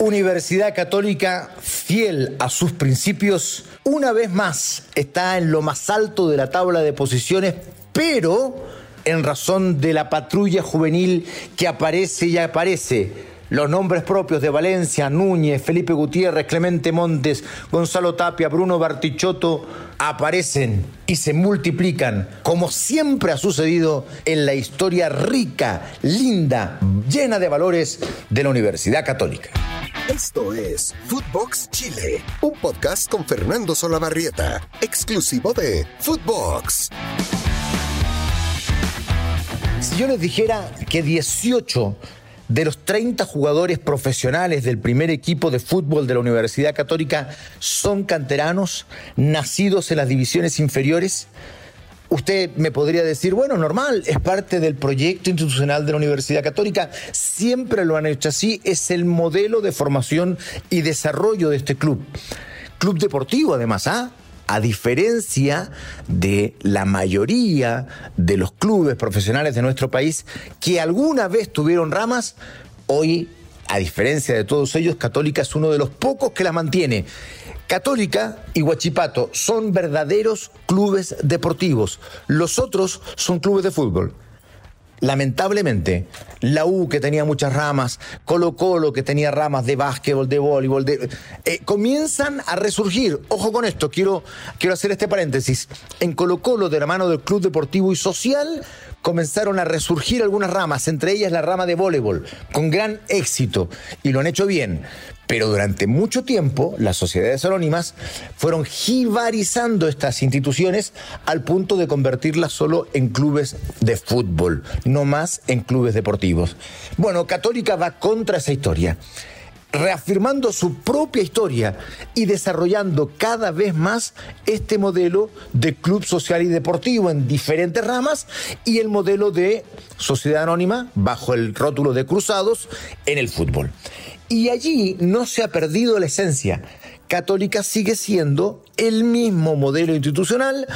Universidad Católica, fiel a sus principios, una vez más está en lo más alto de la tabla de posiciones, pero en razón de la patrulla juvenil que aparece y aparece los nombres propios de Valencia, Núñez, Felipe Gutiérrez, Clemente Montes, Gonzalo Tapia, Bruno Bartichotto aparecen y se multiplican, como siempre ha sucedido en la historia rica, linda, llena de valores de la Universidad Católica. Esto es Footbox Chile, un podcast con Fernando Solabarrieta, exclusivo de Footbox. Si yo les dijera que 18 de los 30 jugadores profesionales del primer equipo de fútbol de la Universidad Católica son canteranos, nacidos en las divisiones inferiores. Usted me podría decir, bueno, normal, es parte del proyecto institucional de la Universidad Católica, siempre lo han hecho así, es el modelo de formación y desarrollo de este club. Club deportivo, además, ¿ah? A diferencia de la mayoría de los clubes profesionales de nuestro país que alguna vez tuvieron ramas, hoy, a diferencia de todos ellos, Católica es uno de los pocos que la mantiene. Católica y Huachipato son verdaderos clubes deportivos, los otros son clubes de fútbol lamentablemente, la U que tenía muchas ramas, Colo Colo que tenía ramas de básquetbol, de voleibol, de, eh, comienzan a resurgir. Ojo con esto, quiero, quiero hacer este paréntesis. En Colo Colo, de la mano del Club Deportivo y Social, comenzaron a resurgir algunas ramas, entre ellas la rama de voleibol, con gran éxito, y lo han hecho bien. Pero durante mucho tiempo las sociedades anónimas fueron jibarizando estas instituciones al punto de convertirlas solo en clubes de fútbol, no más en clubes deportivos. Bueno, Católica va contra esa historia reafirmando su propia historia y desarrollando cada vez más este modelo de club social y deportivo en diferentes ramas y el modelo de sociedad anónima bajo el rótulo de cruzados en el fútbol. Y allí no se ha perdido la esencia. Católica sigue siendo el mismo modelo institucional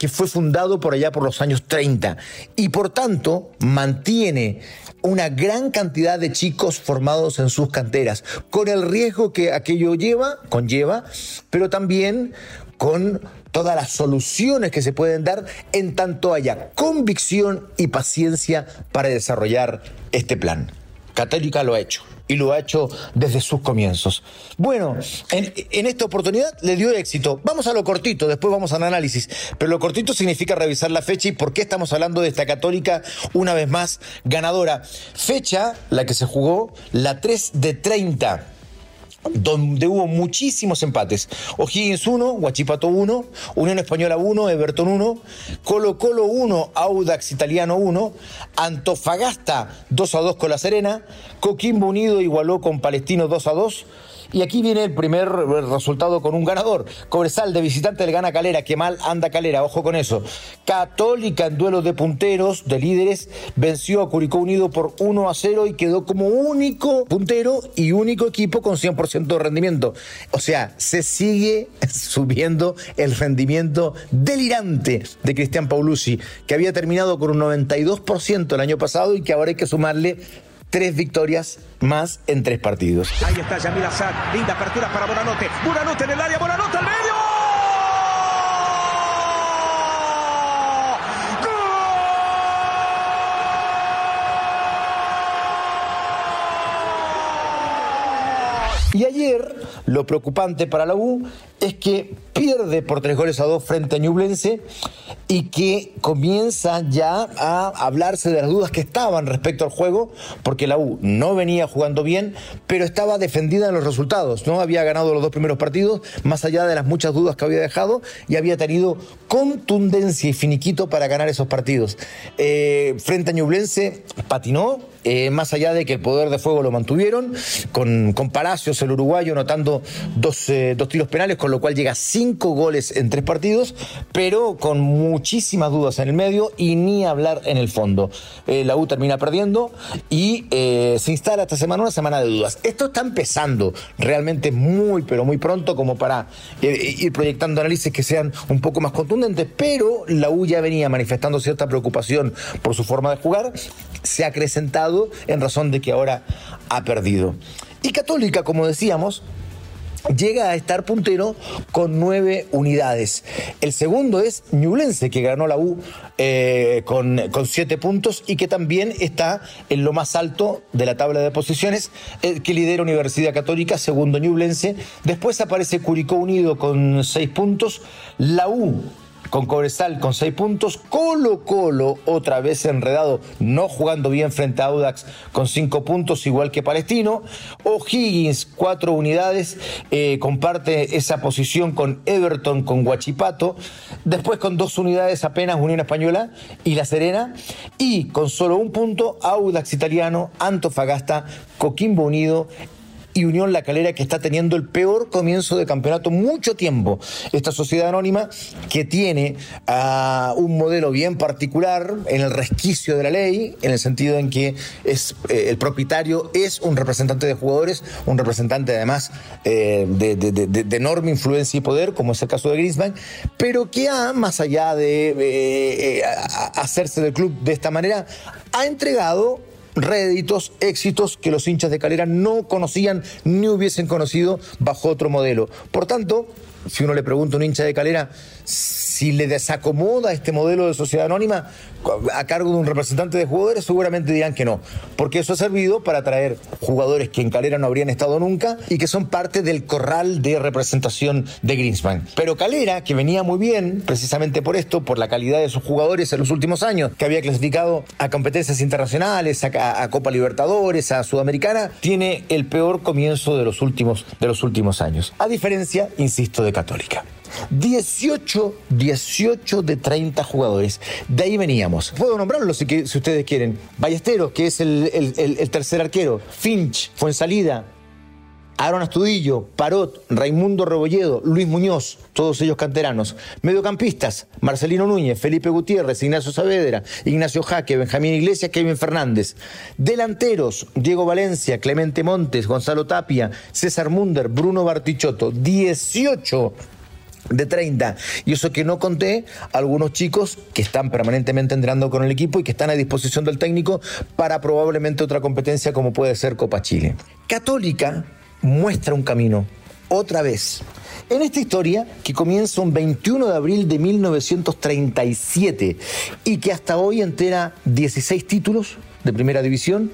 que fue fundado por allá por los años 30 y por tanto mantiene una gran cantidad de chicos formados en sus canteras, con el riesgo que aquello lleva, conlleva, pero también con todas las soluciones que se pueden dar en tanto haya convicción y paciencia para desarrollar este plan. Católica lo ha hecho y lo ha hecho desde sus comienzos. Bueno, en, esta oportunidad le dio éxito. Vamos a lo cortito, después vamos al análisis. Pero lo cortito significa revisar la fecha y por qué estamos hablando de esta católica una vez más ganadora. Fecha, la que se jugó, la 3 de 30 donde hubo muchísimos empates. O'Higgins 1, Huachipato 1, Unión Española 1, Everton 1, Colo Colo 1, Audax Italiano 1, Antofagasta 2 a 2 con La Serena, Coquimbo Unido igualó con Palestino 2 a 2, y aquí viene el primer resultado con un ganador. Cobresal de visitante le gana Calera. Qué mal anda Calera, ojo con eso. Católica en duelo de punteros, de líderes, venció a Curicó Unido por 1 a 0 y quedó como único puntero y único equipo con 100% de rendimiento. O sea, se sigue subiendo el rendimiento delirante de Cristian Paulucci, que había terminado con un 92% el año pasado y que ahora hay que sumarle tres victorias más en tres partidos. Ahí está Yamil Azad, linda apertura para Bonanote. Bonanote en el área, Bonanote al medio. Y ayer, lo preocupante para la U es que pierde por tres goles a dos frente a Ñublense y que comienza ya a hablarse de las dudas que estaban respecto al juego, porque la U no venía jugando bien, pero estaba defendida en los resultados, ¿no? Había ganado los dos primeros partidos, más allá de las muchas dudas que había dejado, y había tenido contundencia y finiquito para ganar esos partidos. Eh, frente a Ñublense patinó, eh, más allá de que el poder de fuego lo mantuvieron, con, con Palacios, el uruguayo, anotando dos, eh, dos tiros penales, con lo cual llega a cinco goles en tres partidos, pero con muchísimas dudas en el medio y ni hablar en el fondo. Eh, la U termina perdiendo y se instala esta semana una semana de dudas. Esto está empezando realmente muy, pero muy pronto como para ir proyectando análisis que sean un poco más contundentes, pero la U ya venía manifestando cierta preocupación por su forma de jugar, se ha acrecentado en razón de que ahora ha perdido. ¿Y Y Católica, como decíamos, llega a estar puntero con nueve unidades. El segundo es Ñublense, que ganó la U eh, con, con, siete puntos y que también está en lo más alto de la tabla de posiciones, eh, que lidera Universidad Católica, segundo Ñublense. Después aparece Curicó Unido con seis puntos. La U con Cobresal con seis puntos, Colo Colo otra vez enredado, no jugando bien frente a Audax con cinco puntos, igual que Palestino, O'Higgins cuatro unidades, eh, comparte esa posición con Everton, con Guachipato, después con dos unidades apenas Unión Española y La Serena, y con solo un punto Audax Italiano, Antofagasta, Coquimbo Unido, y Unión La Calera que está teniendo el peor comienzo de campeonato mucho tiempo. Esta sociedad anónima que tiene uh, un modelo bien particular en el resquicio de la ley, en el sentido en que es eh, el propietario es un representante de jugadores, un representante además eh, de, enorme influencia y poder, como es el caso de Griezmann, pero que ha, más allá de eh, hacerse del club de esta manera, ha entregado réditos, éxitos que los hinchas de Calera no conocían ni hubiesen conocido bajo otro modelo. Por tanto, si uno le pregunta a un hincha de Calera si le desacomoda este modelo de sociedad anónima a cargo de un representante de jugadores, seguramente dirán que no, porque eso ha servido para atraer jugadores que en Calera no habrían estado nunca y que son parte del corral de representación de Greenspan. Pero Calera, que venía muy bien precisamente por esto, por la calidad de sus jugadores en los últimos años, que había clasificado a competencias internacionales, a, a Copa Libertadores, a Sudamericana, tiene el peor comienzo de los últimos, de los últimos años. A diferencia, insisto, de Católica. 18, 18 de 30 jugadores. De ahí veníamos. Puedo nombrarlos si, ustedes quieren. Ballesteros, que es el, el, tercer arquero. Finch, Fuensalida, Aaron Astudillo, Parot, Raimundo Rebolledo, Luis Muñoz, todos ellos canteranos. Mediocampistas, Marcelino Núñez, Felipe Gutiérrez, Ignacio Saavedra, Ignacio Jaque, Benjamín Iglesias, Kevin Fernández. Delanteros, Diego Valencia, Clemente Montes, Gonzalo Tapia, César Munder, Bruno Bartichotto. 18 de 30. Y eso que no conté, algunos chicos que están permanentemente entrenando con el equipo y que están a disposición del técnico para probablemente otra competencia como puede ser Copa Chile. Católica muestra un camino, otra vez. En esta historia, que comienza un 21 de abril de 1937 y que hasta hoy entera 16 títulos de primera división,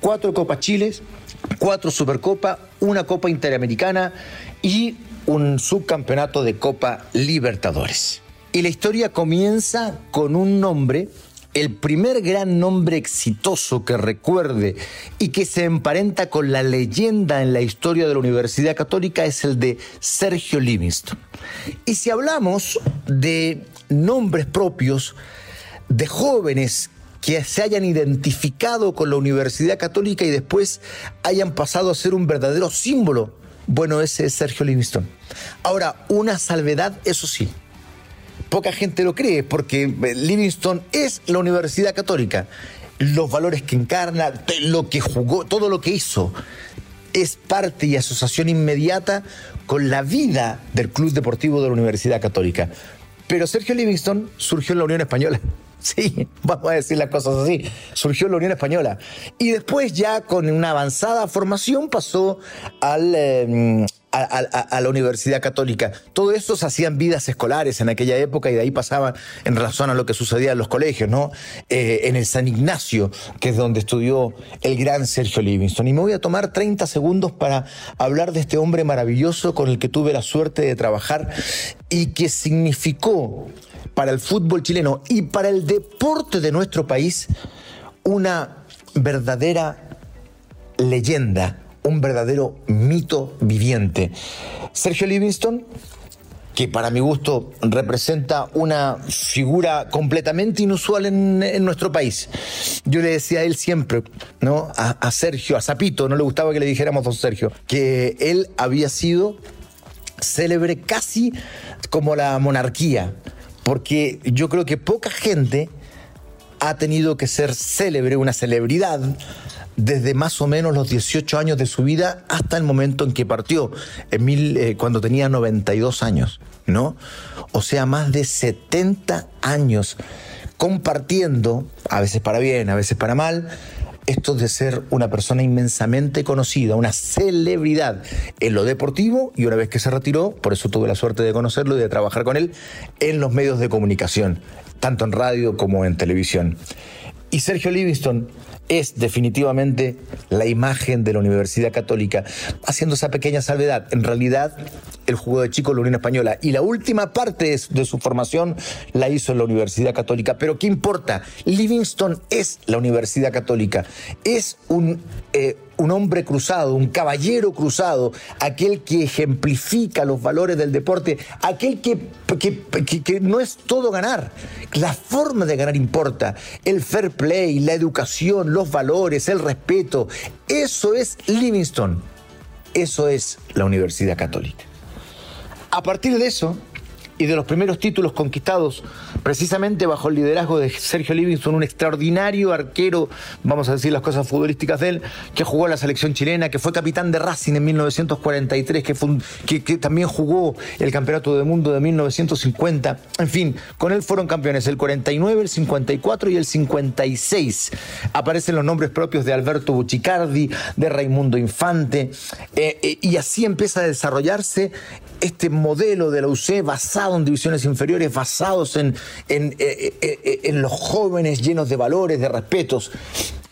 cuatro Copas Chiles, cuatro Supercopa, una Copa Interamericana y un subcampeonato de Copa Libertadores. Y la historia comienza con un nombre, el primer gran nombre exitoso que recuerde y que se emparenta con la leyenda en la historia de la Universidad Católica es el de Sergio Livingston. Y si hablamos de nombres propios de jóvenes que se hayan identificado con la Universidad Católica y después hayan pasado a ser un verdadero símbolo bueno, ese es Sergio Livingston. Ahora, una salvedad, eso sí. Poca gente lo cree porque Livingston es la Universidad Católica. Los valores que encarna, lo que jugó, todo lo que hizo, es parte y asociación inmediata con la vida del Club Deportivo de la Universidad Católica. Pero Sergio Livingston surgió en la Unión Española. Sí, vamos a decir las cosas así. Surgió la Unión Española. Y después ya con una avanzada formación pasó a, a, la Universidad Católica. Todo eso se hacían vidas escolares en aquella época y de ahí pasaban en relación a lo que sucedía en los colegios, ¿no? Eh, en el San Ignacio, que es donde estudió el gran Sergio Livingston. Y me voy a tomar 30 segundos para hablar de este hombre maravilloso con el que tuve la suerte de trabajar y que significó para el fútbol chileno y para el deporte de nuestro país una verdadera leyenda, un verdadero mito viviente. Sergio Livingston, que para mi gusto representa una figura completamente inusual en, nuestro país. Yo le decía a él siempre, ¿no? A, a Sergio, a Zapito, no le gustaba que le dijéramos don Sergio, que él había sido célebre casi como la monarquía porque yo creo que poca gente ha tenido que ser célebre, una celebridad, desde más o menos los 18 años de su vida hasta el momento en que partió, en mil, eh, cuando tenía 92 años, ¿no? O sea, más de 70 años compartiendo, a veces para bien, a veces para mal, esto de ser una persona inmensamente conocida, una celebridad en lo deportivo y una vez que se retiró, por eso tuve la suerte de conocerlo y de trabajar con él en los medios de comunicación, tanto en radio como en televisión. Y Sergio Livingston es definitivamente la imagen de la Universidad Católica, haciendo esa pequeña salvedad. En realidad, el jugó de chico en la Unión Española y la última parte de su formación la hizo en la Universidad Católica. Pero ¿qué importa? Livingston es la Universidad Católica. Es un... Eh, un hombre cruzado, un caballero cruzado, aquel que ejemplifica los valores del deporte, aquel que, que, no es todo ganar. La forma de ganar importa. El fair play, la educación, los valores, el respeto. Eso es Livingston. Eso es la Universidad Católica. A partir de eso, y de los primeros títulos conquistados precisamente bajo el liderazgo de Sergio Livingston, un extraordinario arquero, vamos a decir las cosas futbolísticas de él, que jugó en la selección chilena, que fue capitán de Racing en 1943, que, también jugó el Campeonato del Mundo de 1950. En fin, con él fueron campeones el 49, el 54 y el 56. Aparecen los nombres propios de Alberto Buccicardi, de Raimundo Infante, eh, eh, y así empieza a desarrollarse este modelo de la UC basado en divisiones inferiores, basados en, en, eh, eh, eh, en, los jóvenes llenos de valores, de respetos.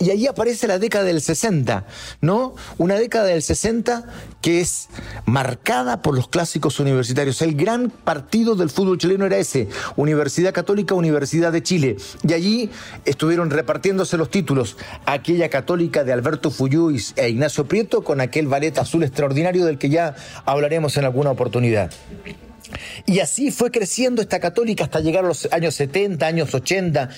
Y ahí aparece la década del 60, ¿no? Una década del 60 que es marcada por los clásicos universitarios. El gran partido del fútbol chileno era ese, Universidad Católica, Universidad de Chile. Y allí estuvieron repartiéndose los títulos, aquella católica de Alberto Fuyú e Ignacio Prieto con aquel ballet azul extraordinario del que ya hablaremos en alguna oportunidad. Y así fue creciendo esta católica hasta llegar a los años 70, años 80.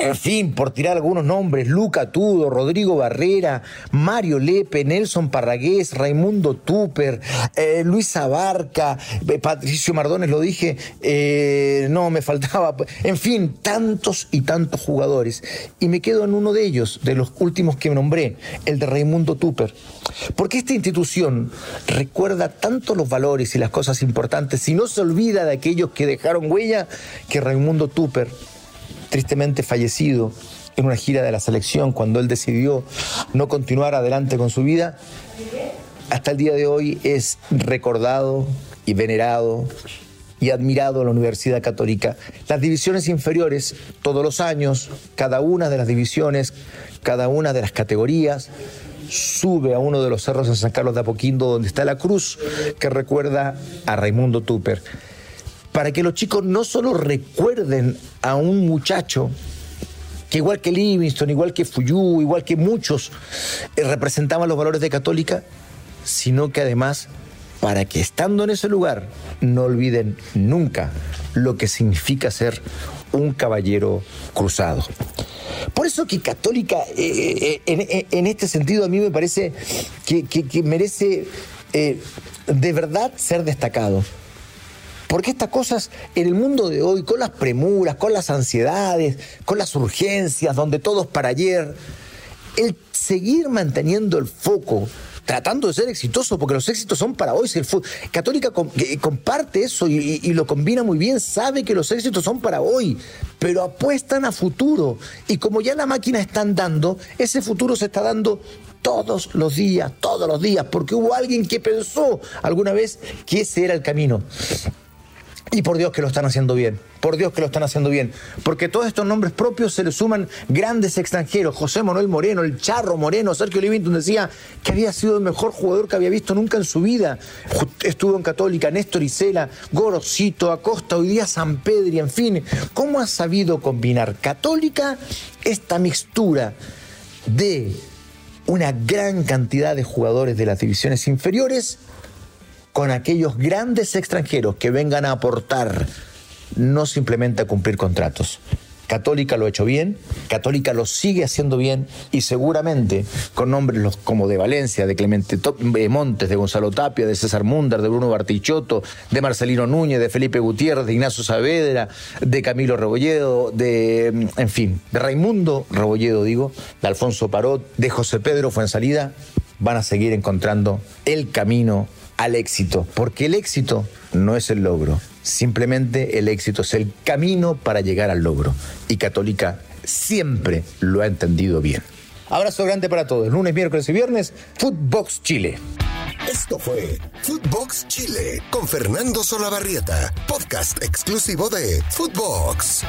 En fin, por tirar algunos nombres, Luca Tudo, Rodrigo Barrera, Mario Lepe, Nelson Parragués, Raimundo Tupper, eh, Luis Abarca, eh, Patricio Mardones, lo dije, eh, no, me faltaba. En fin, tantos y tantos jugadores. Y me quedo en uno de ellos, de los últimos que nombré, el de Raimundo Tupper. Porque esta institución recuerda tanto los valores y las cosas importantes, y no se olvida de aquellos que dejaron huella, que Raimundo Tupper, tristemente fallecido en una gira de la selección, cuando él decidió no continuar adelante con su vida, hasta el día de hoy es recordado y venerado y admirado en la Universidad Católica. Las divisiones inferiores, todos los años, cada una de las divisiones, cada una de las categorías, sube a uno de los cerros en San Carlos de Apoquindo, donde está la cruz que recuerda a Raimundo Tupper, para que los chicos no solo recuerden a un muchacho que igual que Livingston, igual que Fuyú, igual que muchos eh, representaban los valores de Católica, sino que además para que estando en ese lugar no olviden nunca lo que significa ser un caballero cruzado. Por eso que Católica, eh, eh, en, este sentido, a mí me parece que, merece eh, de verdad ser destacado. Porque estas cosas en el mundo de hoy, con las premuras, con las ansiedades, con las urgencias, donde todo es para ayer, el seguir manteniendo el foco tratando de ser exitoso, porque los éxitos son para hoy. el Católica comparte eso y, lo combina muy bien, sabe que los éxitos son para hoy, pero apuestan a futuro. Y como ya la máquina está andando, ese futuro se está dando todos los días, todos los días, porque hubo alguien que pensó alguna vez que ese era el camino. Y por Dios que lo están haciendo bien, por Dios que lo están haciendo bien, porque todos estos nombres propios se le suman grandes extranjeros, José Manuel Moreno, el Charro Moreno, Sergio Livington decía que había sido el mejor jugador que había visto nunca en su vida, estuvo en Católica, Néstor Isela, Gorosito, Acosta, hoy día San Pedro, en fin, ¿cómo ha sabido combinar Católica esta mixtura de una gran cantidad de jugadores de las divisiones inferiores con aquellos grandes extranjeros que vengan a aportar, no simplemente a cumplir contratos. Católica lo ha hecho bien, Católica lo sigue haciendo bien y seguramente con nombres como de Valencia, de Clemente eh, Montes, de Gonzalo Tapia, de César Mundar, de Bruno Bartichotto, de Marcelino Núñez, de Felipe Gutiérrez, de Ignacio Saavedra, de Camilo Rebolledo, de, mm, en fin, de Raimundo Rebolledo, digo, de Alfonso Parot, de José Pedro Fuensalida, van a seguir encontrando el camino al éxito, porque el éxito no es el logro, simplemente el éxito es el camino para llegar al logro. Y Católica siempre lo ha entendido bien. Abrazo grande para todos. Lunes, miércoles y viernes, Footbox Chile. Esto fue Footbox Chile con Fernando Solabarrieta, podcast exclusivo de Footbox.